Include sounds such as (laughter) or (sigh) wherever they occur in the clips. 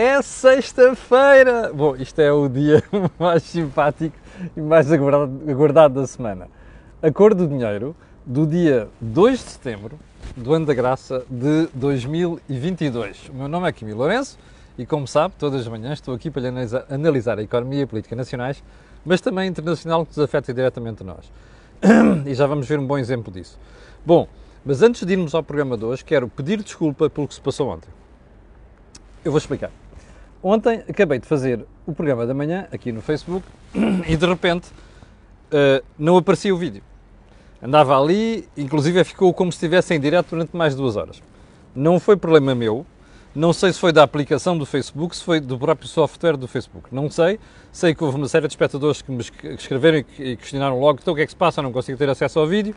É sexta-feira! Bom, isto é o dia (laughs) mais simpático e mais aguardado da semana. A cor do dinheiro do dia 2 de setembro do ano da graça de 2022. O meu nome é Kimi Lourenço e, como sabe, todas as manhãs estou aqui para lhe analisar, analisar a economia e a política nacionais, mas também internacional que nos afeta diretamente a nós. (clears throat) E já vamos ver um bom exemplo disso. Bom, mas antes de irmos ao programa de hoje, quero pedir desculpa pelo que se passou ontem. Eu vou explicar. Ontem acabei de fazer o programa da manhã aqui no Facebook (clears throat) e de repente uh, não aparecia o vídeo. Andava ali, inclusive ficou como se estivesse em direto durante mais de duas horas. Não foi problema meu, não sei se foi da aplicação do Facebook, se foi do próprio software do Facebook. Não sei. Sei que houve uma série de espectadores que me escreveram e questionaram logo então o que é que se passa, não consigo ter acesso ao vídeo.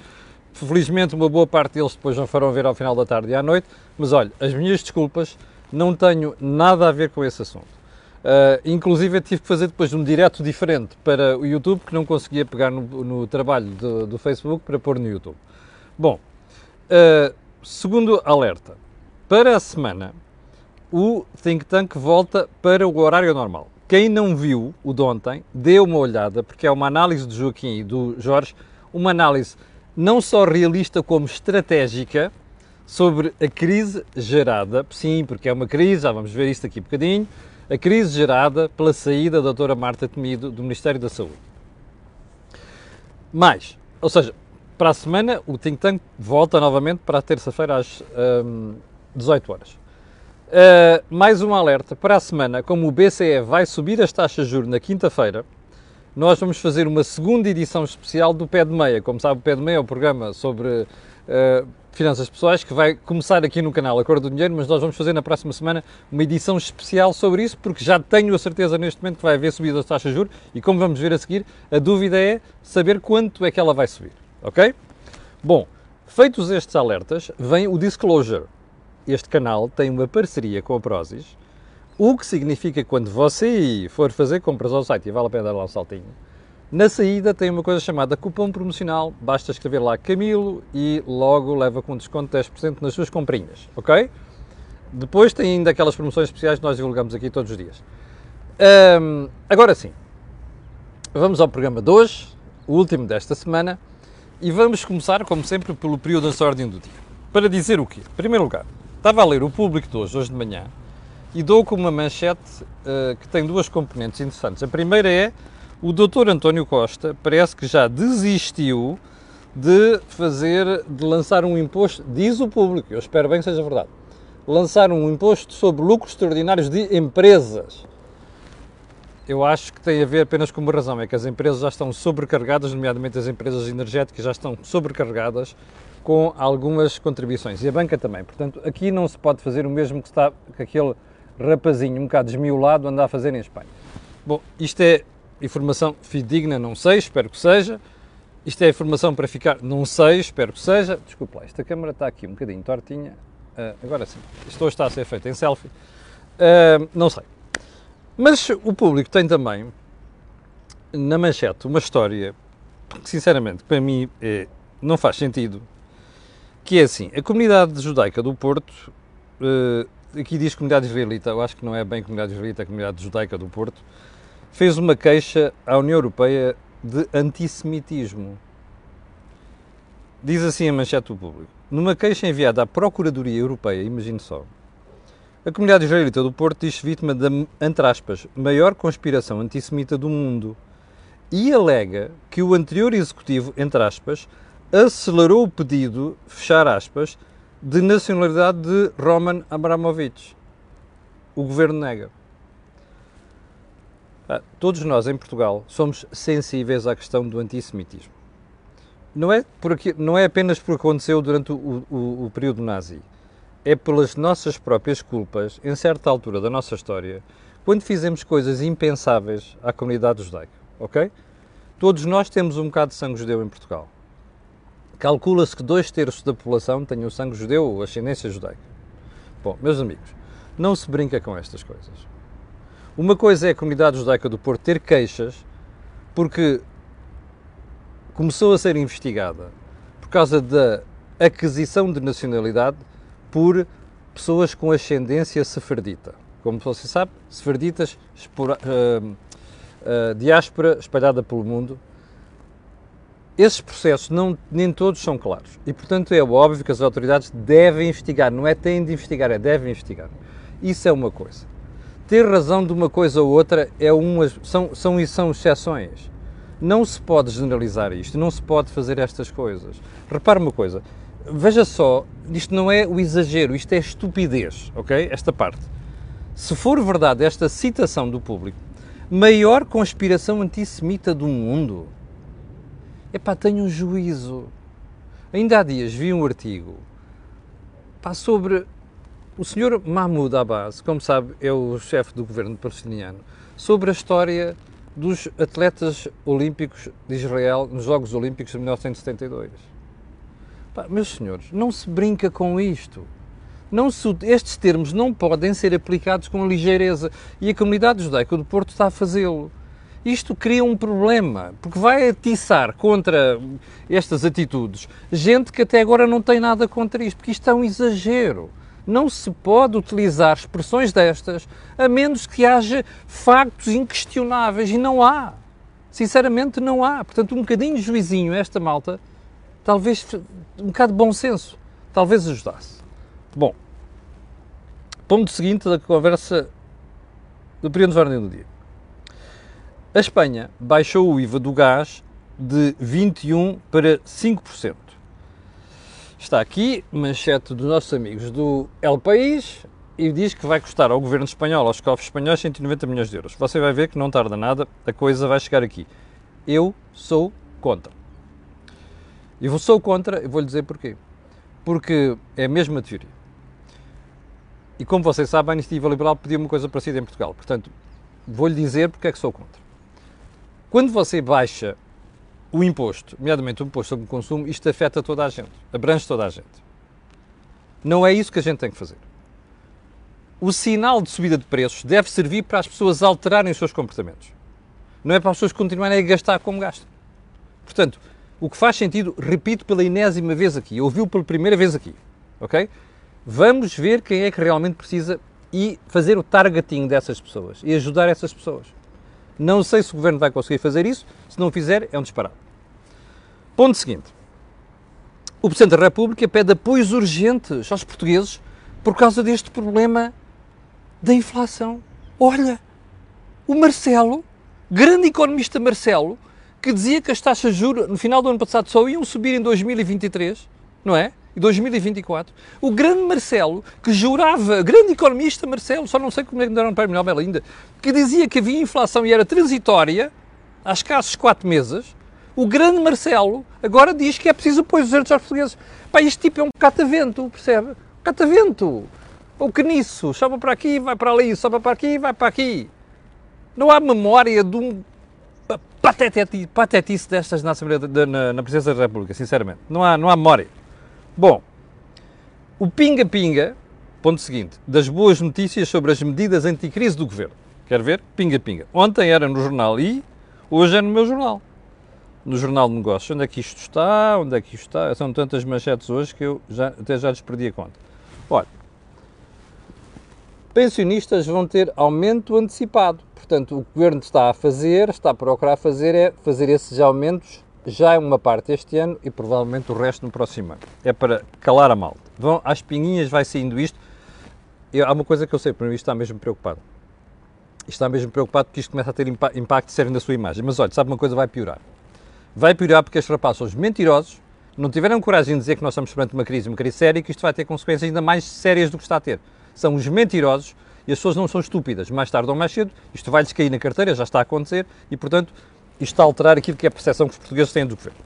Felizmente, uma boa parte deles depois não foram ver ao final da tarde e à noite. Mas olha, as minhas desculpas, não tenho nada a ver com esse assunto. Uh, inclusive eu tive que fazer depois um direto diferente para o YouTube que não conseguia pegar no, no trabalho do, do, Facebook para pôr no YouTube. Bom, uh, segundo alerta, para a semana o Think Tank volta para o horário normal. Quem não viu o de ontem, dê uma olhada, porque é uma análise do Joaquim e do Jorge, uma análise não só realista como estratégica sobre a crise gerada, sim, porque é uma crise, já vamos ver isso daqui a bocadinho, a crise gerada pela saída da doutora Marta Temido do Ministério da Saúde. Mais, ou seja, para a semana o Think Tank volta novamente para a terça-feira às um, 18 horas. Uh, mais um alerta, para a semana, como o BCE vai subir as taxas de juros na quinta-feira, nós vamos fazer uma segunda edição especial do Pé de Meia. Como sabe, o Pé de Meia é o um programa sobre uh, finanças pessoais que vai começar aqui no canal Acordo do Dinheiro, mas nós vamos fazer na próxima semana uma edição especial sobre isso, porque já tenho a certeza neste momento que vai haver subida das taxas de juros e como vamos ver a seguir, a dúvida é saber quanto é que ela vai subir, ok? Bom, feitos estes alertas, vem o Disclosure. Este canal tem uma parceria com a Prozis, o que significa que quando você for fazer compras ao site e vale a pena dar lá um saltinho, na saída tem uma coisa chamada cupom promocional, basta escrever lá Camilo e logo leva com desconto de 10% nas suas comprinhas, ok? Depois tem ainda aquelas promoções especiais que nós divulgamos aqui todos os dias. Um, agora sim, vamos ao programa de hoje, o último desta semana, e vamos começar, como sempre, pelo período da ordem do dia. Para dizer o quê? Em primeiro lugar, estava a ler o público de hoje, hoje de manhã, e dou com uma manchete uh, que tem duas componentes interessantes. A primeira é o Dr. António Costa parece que já desistiu de fazer, de lançar um imposto, diz o público, eu espero bem que seja verdade, lançar um imposto sobre lucros extraordinários de empresas. Eu acho que tem a ver apenas com uma razão, é que as empresas já estão sobrecarregadas, nomeadamente as empresas energéticas já estão sobrecarregadas com algumas contribuições e a banca também. Portanto, aqui não se pode fazer o mesmo que, está, que aquele rapazinho um bocado desmiolado anda a fazer em Espanha. Bom, isto é informação fidedigna, não sei, espero que seja. Isto é informação para ficar, não sei, espero que seja. Desculpa lá, esta câmera está aqui um bocadinho tortinha. Uh, agora sim, isto hoje está a ser feito em selfie. Uh, não sei. Mas o público tem também na manchete uma história que, sinceramente, para mim é, não faz sentido. Que é assim: a comunidade judaica do Porto, uh, aqui diz comunidade israelita, eu acho que não é bem comunidade israelita, é comunidade judaica do Porto fez uma queixa à União Europeia de antissemitismo. Diz assim a manchete do público. Numa queixa enviada à Procuradoria Europeia, imagine só, a comunidade israelita do Porto diz-se vítima da, entre aspas, maior conspiração antissemita do mundo e alega que o anterior executivo, entre aspas, acelerou o pedido, fechar aspas, de nacionalidade de Roman Abramovich. O governo nega. Ah, todos nós em Portugal somos sensíveis à questão do antissemitismo. Não é, por aqui, não é apenas porque aconteceu durante o, o, o período nazi, é pelas nossas próprias culpas, em certa altura da nossa história, quando fizemos coisas impensáveis à comunidade judaica, ok? Todos nós temos um bocado de sangue judeu em Portugal. Calcula-se que dois terços da população tenham sangue judeu ou ascendência judaica. Bom, meus amigos, não se brinca com estas coisas. Uma coisa é a comunidade judaica do Porto ter queixas porque começou a ser investigada por causa da aquisição de nacionalidade por pessoas com ascendência sefardita. Como você sabe, sefarditas, espora, uh, uh, diáspora espalhada pelo mundo. Esses processos não, nem todos são claros e, portanto, é óbvio que as autoridades devem investigar. Não é têm de investigar, é devem investigar. Isso é uma coisa. Ter razão de uma coisa ou outra é uma, são, são, são exceções. Não se pode generalizar isto, não se pode fazer estas coisas. Repare uma coisa, veja só, isto não é o exagero, isto é estupidez, ok? Esta parte se for verdade esta citação do público, maior conspiração antissemita do mundo, epá, tenho um juízo. Ainda há dias vi um artigo pá, sobre o senhor Mahmoud Abbas, como sabe, é o chefe do governo palestiniano, sobre a história dos atletas olímpicos de Israel nos Jogos Olímpicos de 1972. Pá, meus senhores, não se brinca com isto. Não se, estes termos não podem ser aplicados com ligeireza e a comunidade judaica do Porto está a fazê-lo. Isto cria um problema, porque vai atiçar contra estas atitudes gente que até agora não tem nada contra isto, porque isto é um exagero. Não se pode utilizar expressões destas a menos que haja factos inquestionáveis e não há. Sinceramente, não há. Portanto, um bocadinho de juizinho esta malta, talvez um bocado de bom senso, talvez ajudasse. Bom, ponto seguinte da conversa do período de ordem do dia. A Espanha baixou o IVA do gás de 21% para 5%. Está aqui, manchete dos nossos amigos do El País, e diz que vai custar ao governo espanhol, aos cofres espanhóis, 190 milhões de euros. Você vai ver que não tarda nada, a coisa vai chegar aqui. Eu sou contra. E eu sou contra, e vou-lhe dizer porquê. Porque é a mesma teoria. E como vocês sabem, a Iniciativa Liberal pediu uma coisa parecida em Portugal. Portanto, vou-lhe dizer porque é que sou contra. Quando você baixa o imposto, nomeadamente o imposto sobre o consumo, isto afeta toda a gente, abrange toda a gente. Não é isso que a gente tem que fazer. O sinal de subida de preços deve servir para as pessoas alterarem os seus comportamentos. Não é para as pessoas continuarem a gastar como gastam. Portanto, o que faz sentido, repito pela enésima vez aqui, ouviu pela primeira vez aqui, ok? Vamos ver quem é que realmente precisa e fazer o targeting dessas pessoas e ajudar essas pessoas. Não sei se o governo vai conseguir fazer isso, se não fizer, é um disparate. Ponto seguinte. O Presidente da República pede apoios urgentes aos portugueses por causa deste problema da inflação. Olha, o Marcelo, grande economista Marcelo, que dizia que as taxas de juros no final do ano passado só iam subir em 2023, não é? E 2024, o grande Marcelo, que jurava, grande economista Marcelo, só não sei como é que deram prémio Nobel ainda, que dizia que havia inflação e era transitória, há escassos quatro meses, o grande Marcelo agora diz que é preciso pôr os aos portugueses. Pá, este tipo é um catavento, percebe? Catavento! O que nisso? Sobe para aqui, vai para ali, sobe para aqui, vai para aqui. Não há memória de um patetice, patetice destas na, na, na Presidência da República, sinceramente. Não há, não há memória. Bom, o pinga-pinga, ponto seguinte, das boas notícias sobre as medidas anticrise do governo. Quer ver? Pinga-pinga. Ontem era no jornal I, hoje é no meu jornal. No Jornal de Negócios. Onde é que isto está? Onde é que isto está? São tantas manchetes hoje que eu já, até já lhes perdi a conta. Olha, pensionistas vão ter aumento antecipado. Portanto, o governo está a fazer, está a procurar fazer, é fazer esses aumentos já é uma parte este ano e provavelmente o resto no próximo ano. É para calar a malta. Vão, às pinguinhas vai saindo isto. Eu, há uma coisa que eu sei, para mim está mesmo preocupado. Está mesmo preocupado porque isto começa a ter impacto sério na sua imagem. Mas olha, sabe uma coisa, vai piorar. Vai piorar porque estes rapazes são os mentirosos, não tiveram coragem de dizer que nós estamos perante uma crise, uma crise séria e que isto vai ter consequências ainda mais sérias do que está a ter. São os mentirosos e as pessoas não são estúpidas. Mais tarde ou mais cedo, isto vai-lhes cair na carteira, já está a acontecer e, portanto, isto está a alterar aquilo que é a percepção que os portugueses têm do governo.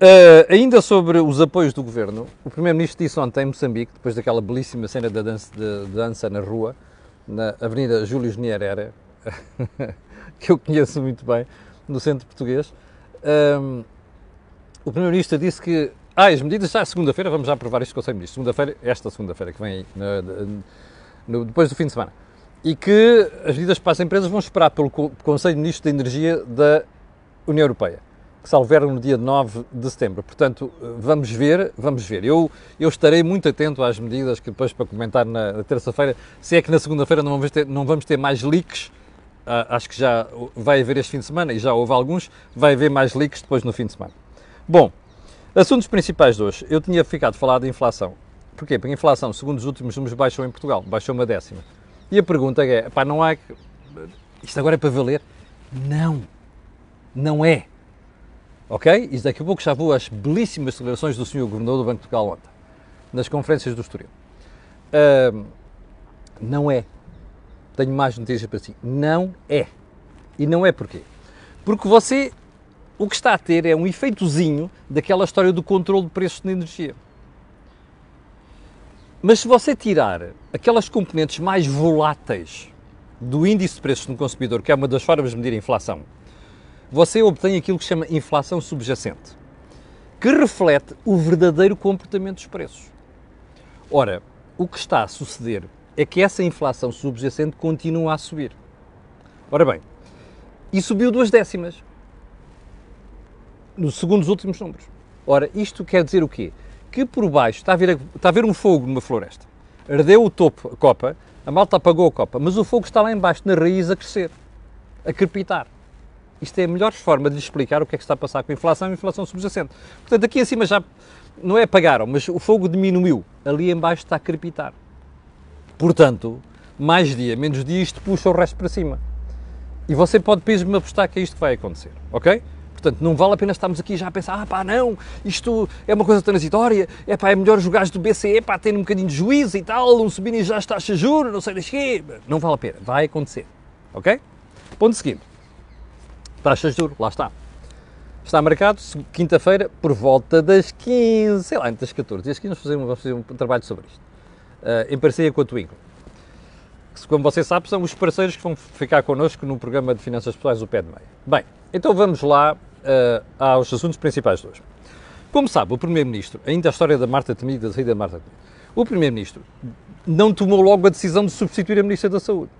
Uh, ainda sobre os apoios do governo, o Primeiro-Ministro disse ontem em Moçambique, depois daquela belíssima cena da dança, de, de dança na rua, na Avenida Júlio Nyerere, (laughs) que eu conheço muito bem, no centro português, um, o Primeiro-Ministro disse que ah, as medidas já segunda-feira, vamos já aprovar isto com o Conselho Ministro, segunda-feira, esta segunda-feira que vem no, no, depois do fim de semana e que as medidas para as empresas vão esperar pelo Conselho de Ministros de Energia da União Europeia. que salveram no dia 9 de setembro. Portanto, vamos ver, vamos ver. Eu, eu estarei muito atento às medidas que depois para comentar na, na terça-feira, se é que na segunda-feira não, vamos ter, não vamos ter mais leaks, ah, acho que já vai haver este fim de semana, e já houve alguns, vai haver mais leaks depois no fim de semana. Bom, assuntos principais de hoje. Eu tinha ficado a falar de inflação. Porquê? Porque a inflação, segundo os últimos números, baixou em Portugal, baixou uma décima. E a pergunta é, pá, não há... Isto agora é para valer? Não, não é. Ok? E daqui a pouco já vou às belíssimas declarações do Sr. Governador do Banco de Portugal ontem, nas conferências do Estoril. Uh, não é. Tenho mais notícias para si. Não é. E não é porquê? Porque você, o que está a ter é um efeitozinho daquela história do controle de preços de energia. Mas se você tirar aquelas componentes mais voláteis do índice de preços no consumidor, que é uma das formas de medir a inflação, você obtém aquilo que se chama inflação subjacente, que reflete o verdadeiro comportamento dos preços. Ora, o que está a suceder é que essa inflação subjacente continua a subir. Ora bem, e subiu duas décimas segundo dos últimos números. Ora, isto quer dizer o quê? Que por baixo está a ver, está a ver um fogo numa floresta. Ardeu o topo, a copa, a malta apagou a copa, mas o fogo está lá embaixo, na raiz, a crescer, a crepitar. Isto é a melhor forma de lhe explicar o que é que está a passar com a inflação e a inflação subjacente. Portanto, aqui em cima já não é apagaram, mas o fogo diminuiu. Ali embaixo está a crepitar. Portanto, mais dia, menos dia, isto puxa o resto para cima. E você pode mesmo apostar que é isto que vai acontecer, ok? Portanto, não vale a pena estarmos aqui já a pensar, ah pá, não, isto é uma coisa transitória, é pá, é melhor os gajos do BCE para ter um bocadinho de juízo e tal, um subirem já as taxas de juros, não sei das quê. Não vale a pena, vai acontecer, ok? Ponto seguinte. Taxas de juros, lá está. Está marcado, quinta-feira, por volta das 15, sei lá, entre as 14 e as 15, vamos fazer um, vamos fazer um trabalho sobre isto. Uh, em parceria com a Twinkle. Como você sabe, são os parceiros que vão ficar connosco no programa de finanças pessoais do Pé de Meia. Bem, então vamos lá uh, aos assuntos principais de hoje. Como sabe, o Primeiro-Ministro, ainda a história da Marta Temido, da saída da Marta Temido, o Primeiro-Ministro não tomou logo a decisão de substituir a Ministra da Saúde.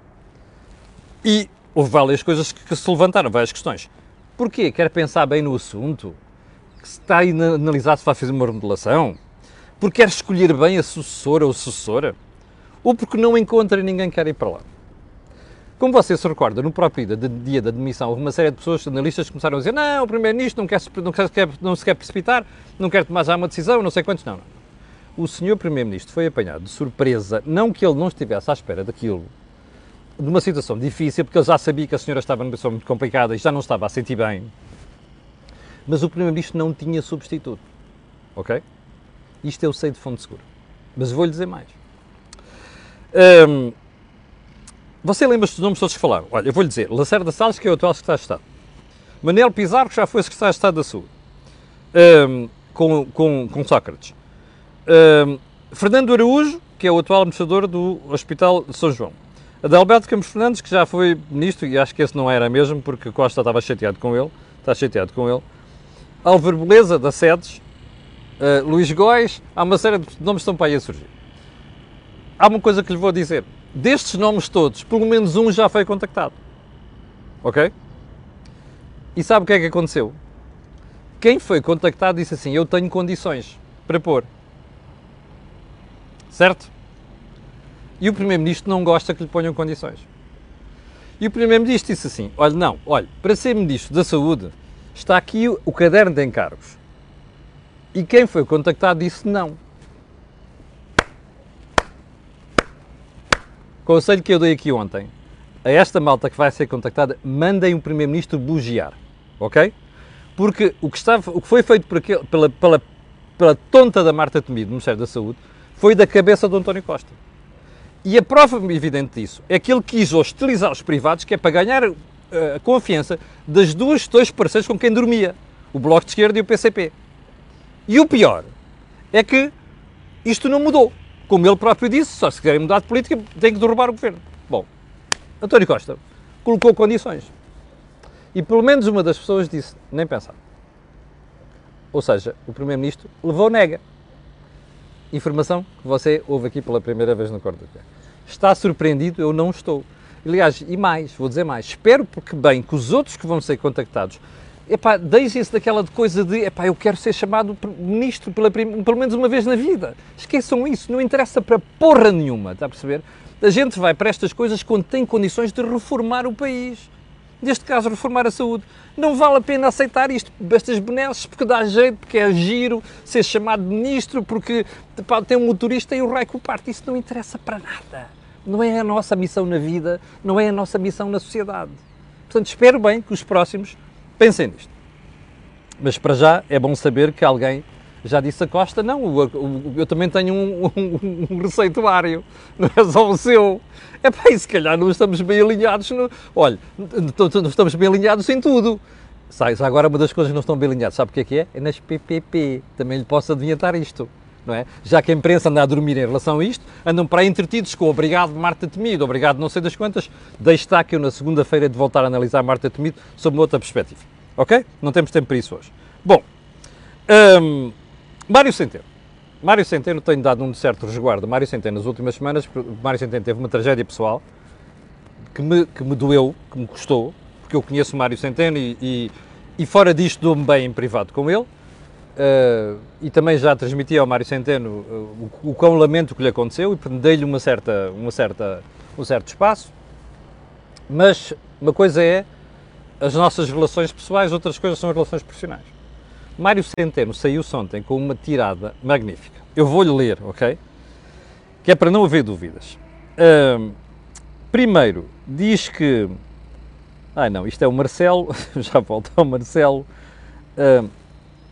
E houve várias coisas que, que se levantaram, várias questões. Porquê? Quer pensar bem no assunto? Que se está a analisar se vai fazer uma remodelação? Porque quer escolher bem a sucessora ou sucessora? Ou porque não encontra ninguém que quer ir para lá? Como você se recorda, no próprio dia, dia da demissão, houve uma série de pessoas, analistas, que começaram a dizer não, o Primeiro-Ministro não, quer, não, quer, não se quer precipitar, não quer tomar já uma decisão, não sei quantos, não. não. O senhor Primeiro-Ministro foi apanhado de surpresa, não que ele não estivesse à espera daquilo, de uma situação difícil, porque ele já sabia que a senhora estava numa situação muito complicada e já não estava a sentir bem. Mas o Primeiro-Ministro não tinha substituto. Ok? Isto eu sei de fundo seguro. Mas vou-lhe dizer mais. Um, você lembra-se dos nomes todos que falaram? Olha, eu vou-lhe dizer. Lacerda Salles, que é o atual secretário de Estado. Manel Pizarro, que já foi secretário de Estado da Saúde. Um, com, com, com Sócrates. Um, Fernando Araújo, que é o atual administrador do Hospital de São João. Adalberto Campos Fernandes, que já foi ministro, e acho que esse não era mesmo, porque Costa estava chateado com ele, está chateado com ele. Álvaro Beleza, da SEDES, uh, Luís Góis, há uma série de nomes que estão para aí a surgir. Há uma coisa que lhe vou dizer. Destes nomes todos, pelo menos um já foi contactado. Ok? E sabe o que é que aconteceu? Quem foi contactado disse assim: Eu tenho condições para pôr. Certo? E o Primeiro-Ministro não gosta que lhe ponham condições. E o Primeiro-Ministro disse assim: olha, não, olha, para ser Ministro da Saúde está aqui o caderno de encargos. E quem foi contactado disse não. Conselho que eu dei aqui ontem a esta malta que vai ser contactada, mandem o Primeiro-Ministro bugiar, ok? Porque o que, estava, o que foi feito aquele, pela, pela, pela tonta da Marta Temido, do Ministério da Saúde, foi da cabeça do António Costa. E a prova evidente disso é que ele quis hostilizar os privados, que é para ganhar uh, a confiança das duas, dois parceiros com quem dormia, o Bloco de Esquerda e o PCP. E o pior é que isto não mudou. Como ele próprio disse, só se quiserem mudar de política, tem que derrubar o governo. Bom, António Costa colocou condições. E pelo menos uma das pessoas disse, nem pensar. Ou seja, o Primeiro-Ministro levou nega. Informação que você ouve aqui pela primeira vez no Corte Está surpreendido? Eu não estou. Aliás, e mais, vou dizer mais, espero porque bem que os outros que vão ser contactados epá, deixem-se daquela coisa de, epá, eu quero ser chamado ministro pela, pelo menos uma vez na vida. Esqueçam isso, não interessa para porra nenhuma, está a perceber? A gente vai para estas coisas quando tem condições de reformar o país. Neste caso, reformar a saúde. Não vale a pena aceitar isto, estas benesses, porque dá jeito, porque é giro ser chamado ministro, porque epá, tem um motorista e o raio que o parte. Isso não interessa para nada. Não é a nossa missão na vida, não é a nossa missão na sociedade. Portanto, espero bem que os próximos pensem nisto. Mas para já é bom saber que alguém já disse a Costa, não, eu também tenho um, (laughs) um, um receituário, não é só o seu. É pá, e se calhar não estamos bem alinhados, no, olha, não estamos bem alinhados em tudo. Sai, agora uma das coisas que não estão bem alinhadas, sabe o que é que é? É nas PPP, também lhe posso adiantar isto. Não é? Já que a imprensa anda a dormir em relação a isto, andam para aí entretidos com obrigado Marta Temido, obrigado não sei das quantas, deixe estar que eu na segunda-feira de voltar a analisar Marta Temido sob uma outra perspectiva. Ok? Não temos tempo para isso hoje. Bom, hum, Mário Centeno. Mário Centeno tem dado um certo resguardo. Mário Centeno, nas últimas semanas, Mário Centeno teve uma tragédia pessoal que me, que me doeu, que me custou, porque eu conheço Mário Centeno e, e, e fora disto dou-me bem em privado com ele. Uh, e também já transmiti ao Mário Centeno uh, o, o quão lamento que lhe aconteceu e dei-lhe uma certa, uma certa, um certo espaço. Mas uma coisa é as nossas relações pessoais, outras coisas são as relações profissionais. Mário Centeno saiu-se ontem com uma tirada magnífica. Eu vou-lhe ler, ok? Que é para não haver dúvidas. Uh, primeiro, diz que. Ah, não, isto é o Marcelo, (laughs) já volto ao Marcelo.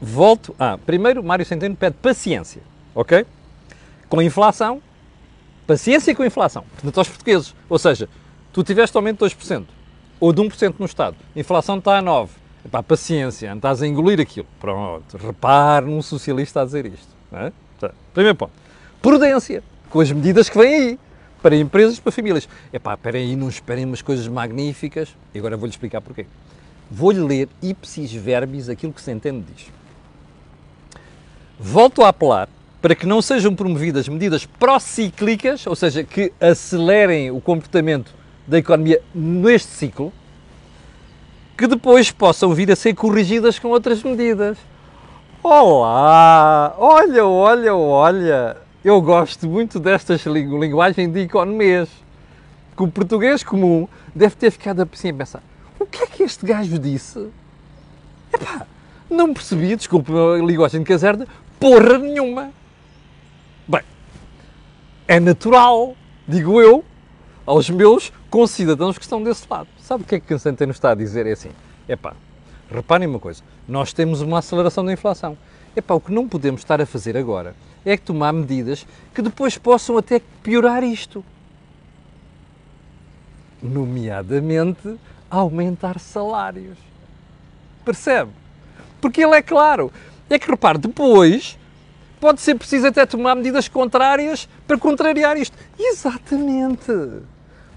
Volto. Ah, primeiro, Mário Centeno pede paciência, ok? Com a inflação, paciência com a inflação, portanto, aos portugueses. Ou seja, tu tiveste aumento de 2%, ou de 1% no Estado, a inflação está a 9%, Epá, paciência, estás a engolir aquilo. Pronto, repare num socialista a dizer isto. É? Primeiro ponto. Prudência, com as medidas que vêm aí, para empresas para famílias. Epá, esperem aí, não esperem umas coisas magníficas. E agora vou-lhe explicar porquê. Vou-lhe ler ipsis verbis aquilo que se entende diz. Volto a apelar para que não sejam promovidas medidas procíclicas, ou seja, que acelerem o comportamento da economia neste ciclo, que depois possam vir a ser corrigidas com outras medidas. Olá! Olha, olha, olha! Eu gosto muito destas linguagem de economês. Que o português comum deve ter ficado assim a pensar: o que é que este gajo disse? Epá, não percebi, desculpe a linguagem de caserna, porra nenhuma. Bem, é natural, digo eu, aos meus concidadãos que estão desse lado. Sabe o que é que o Centeno está a dizer? É assim, epá, reparem uma coisa, nós temos uma aceleração da inflação. Epá, o que não podemos estar a fazer agora é tomar medidas que depois possam até piorar isto. Nomeadamente, aumentar salários. Percebe? Porque ele é claro. É que, repare, depois pode ser preciso até tomar medidas contrárias para contrariar isto. Exatamente.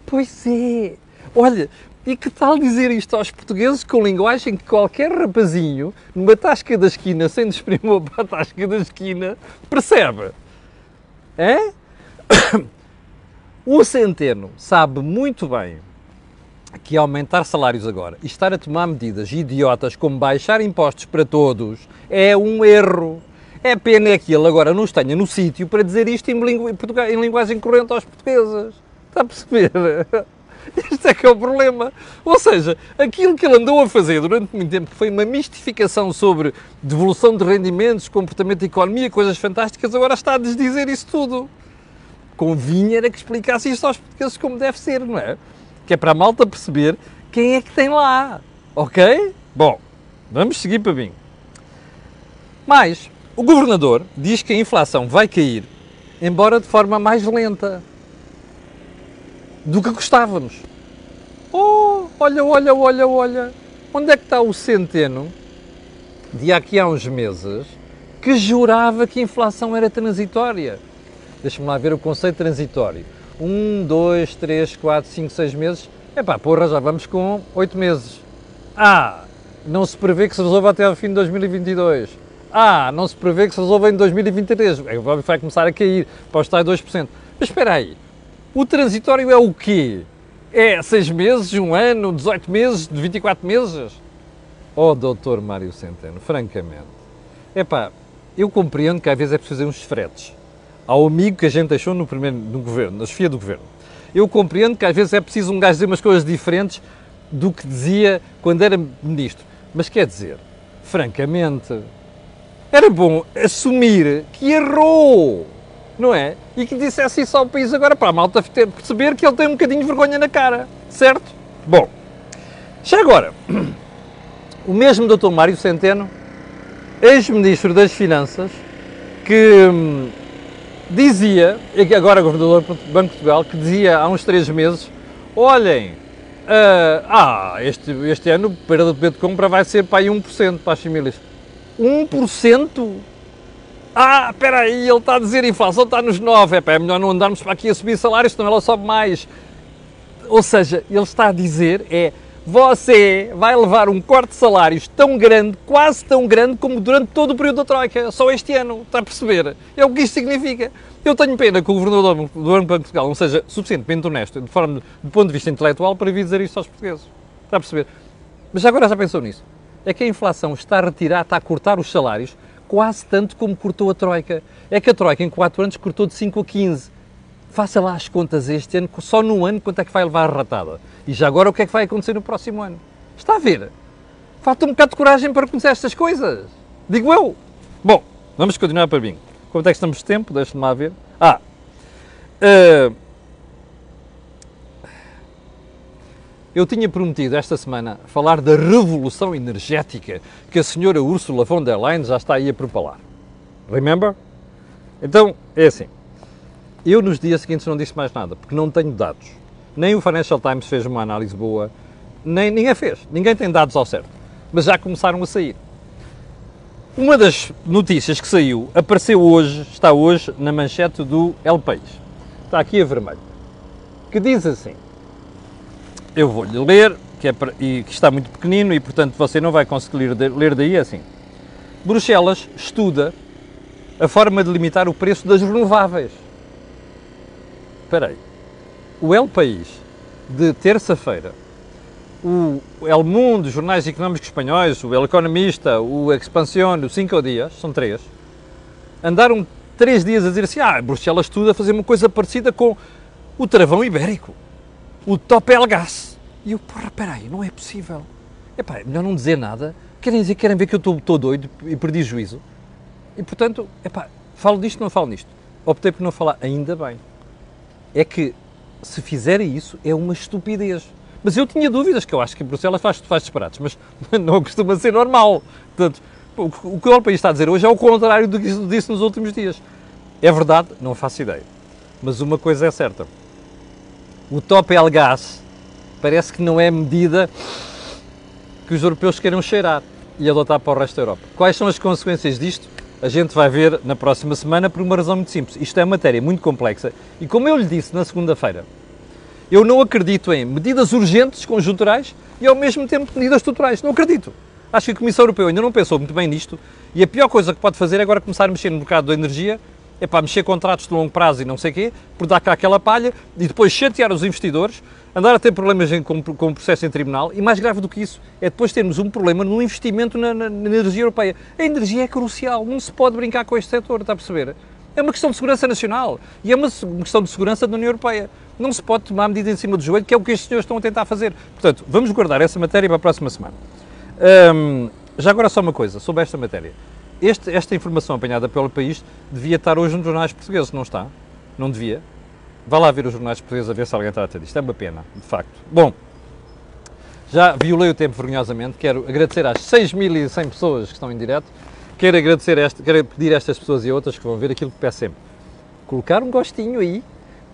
Pois é. Olha, e que tal dizer isto aos portugueses com linguagem que qualquer rapazinho, numa tasca da esquina, sem desprimor (laughs) para a tasca da esquina, percebe? É? (coughs) O Centeno sabe muito bem que aumentar salários agora e estar a tomar medidas idiotas como baixar impostos para todos é um erro. É pena é que ele agora não tenha no sítio para dizer isto em, em linguagem corrente aos portugueses. Está a perceber? (laughs) Este é que é o problema. Ou seja, aquilo que ele andou a fazer durante muito tempo foi uma mistificação sobre devolução de rendimentos, comportamento de economia, coisas fantásticas, agora está a desdizer isso tudo. Convinha era que explicasse isto aos portugueses como deve ser, não é? Que é para a malta perceber quem é que tem lá. Ok? Bom, vamos seguir para mim. Mas o governador diz que a inflação vai cair, embora de forma mais lenta do que gostávamos. Oh, olha, olha, olha, olha. Onde é que está o centeno de aqui há uns meses que jurava que a inflação era transitória? Deixa-me lá ver o conceito transitório. Um, dois, três, quatro, cinco, seis meses. Epá, porra, já vamos com oito meses. Ah, não se prevê que se resolva até ao fim de 2022. Ah, não se prevê que se resolva em 2023. Vai começar a cair para os tais 2%. Mas espera aí, o transitório é o quê? É 6 meses, um ano, 18 meses, 24 meses? Oh, doutor Mário Centeno, francamente. Epá, eu compreendo que às vezes é preciso fazer uns fretes ao amigo que a gente deixou no, primeiro, no governo, na chefia do governo. Eu compreendo que às vezes é preciso um gajo dizer umas coisas diferentes do que dizia quando era ministro. Mas quer dizer, francamente, era bom assumir que errou, não é? E que dissesse isso ao país agora para a malta perceber que ele tem um bocadinho de vergonha na cara, certo? Bom, já agora, (clears throat) o mesmo Dr. Mário Centeno, ex-ministro das Finanças, que hum, dizia, agora governador do Banco de Portugal, que dizia há uns três meses, olhem, uh, ah, este, este ano o perda do poder de compra vai ser para aí 1% para as famílias. 1%? Ah, espera aí, ele está a dizer inflação está nos 9, é, pá, é melhor não andarmos para aqui a subir salários, senão ela sobe mais. Ou seja, ele está a dizer é você vai levar um corte de salários tão grande, quase tão grande, como durante todo o período da Troika, só este ano, está a perceber? É o que isto significa. Eu tenho pena que o Governador do Banco de Portugal não seja suficientemente honesto, de forma, do ponto de vista intelectual, para vir dizer isto aos portugueses. Está a perceber? Mas agora já pensou nisso? É que a inflação está a retirar, está a cortar os salários quase tanto como cortou a Troika. É que a Troika em 4 anos cortou de 5 a 15 faça lá as contas este ano, só no ano quanto é que vai levar a ratada. E já agora o que é que vai acontecer no próximo ano. Está a ver? Falta um bocado de coragem para conhecer estas coisas. Digo eu. Bom, vamos continuar para mim. Quanto é que estamos de tempo? Deixa-me lá ver. Ah, uh, eu tinha prometido esta semana falar da revolução energética que a senhora Ursula von der Leyen já está aí a propalar. Remember? Então, é assim. Eu, nos dias seguintes, não disse mais nada, porque não tenho dados. Nem o Financial Times fez uma análise boa, nem ninguém fez. Ninguém tem dados ao certo. Mas já começaram a sair. Uma das notícias que saiu apareceu hoje, está hoje na manchete do El País. Está aqui a vermelho. Que diz assim: Eu vou-lhe ler, que, é e que está muito pequenino e portanto você não vai conseguir ler daí é assim. Bruxelas estuda a forma de limitar o preço das renováveis espera aí. O El País, de terça-feira, o El Mundo, jornais económicos espanhóis, o El Economista, o Expansión, o Cinco Dias, são três, andaram três dias a dizer assim, ah, Bruxelas estuda a fazer uma coisa parecida com o travão ibérico, o Topel Gas. E eu, porra, espera aí, não é possível. É melhor não dizer nada. Querem dizer, querem ver que eu estou doido e perdi juízo. E, portanto, epá, falo disto, não falo nisto. Optei por não falar, ainda bem é que se fizerem isso é uma estupidez. Mas eu tinha dúvidas, que eu acho que Bruxelas faz, faz disparates, mas (laughs) não costuma ser normal. Portanto, o que o país está a dizer hoje é o contrário do que disse nos últimos dias. É verdade? Não faço ideia. Mas uma coisa é certa. O top L gas parece que não é medida que os europeus queiram cheirar e adotar para o resto da Europa. Quais são as consequências disto? A gente vai ver na próxima semana por uma razão muito simples. Isto é matéria muito complexa e, como eu lhe disse na segunda-feira, eu não acredito em medidas urgentes, conjunturais e, ao mesmo tempo, medidas estruturais. Não acredito. Acho que a Comissão Europeia ainda não pensou muito bem nisto e a pior coisa que pode fazer é agora começar a mexer no mercado da energia, é para mexer contratos de longo prazo e não sei o quê, por dar cá aquela palha e depois chatear os investidores andar a ter problemas em, com, com o processo em tribunal e mais grave do que isso é depois termos um problema no investimento na, na, na, energia europeia. A energia é crucial, não se pode brincar com este setor, está a perceber? É uma questão de segurança nacional e é uma questão de segurança da União Europeia. Não se pode tomar medida em cima do joelho, que é o que estes senhores estão a tentar fazer. Portanto, vamos guardar essa matéria para a próxima semana. Hum, já agora só uma coisa sobre esta matéria. Este, esta informação apanhada pelo país devia estar hoje nos jornais portugueses, não está? Não devia? Vá lá ver os jornais portugueses a ver se alguém trata disto. É uma pena, de facto. Bom, já violei o tempo vergonhosamente. Quero agradecer às 6.100 pessoas que estão em direto. Quero agradecer esta, quero pedir a estas pessoas e outras que vão ver aquilo que peço sempre. Colocar um gostinho aí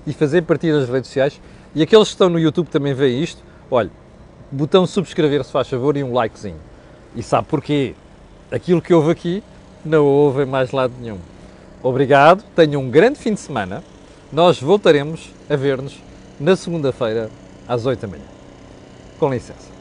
e fazer partir nas redes sociais. E aqueles que estão no YouTube também veem isto. Olha, botão subscrever se faz favor e um likezinho. E sabe porquê? Aquilo que houve aqui não houve mais lado nenhum. Obrigado, tenham um grande fim de semana. Nós voltaremos a ver-nos na segunda-feira às 8 da manhã. Com licença.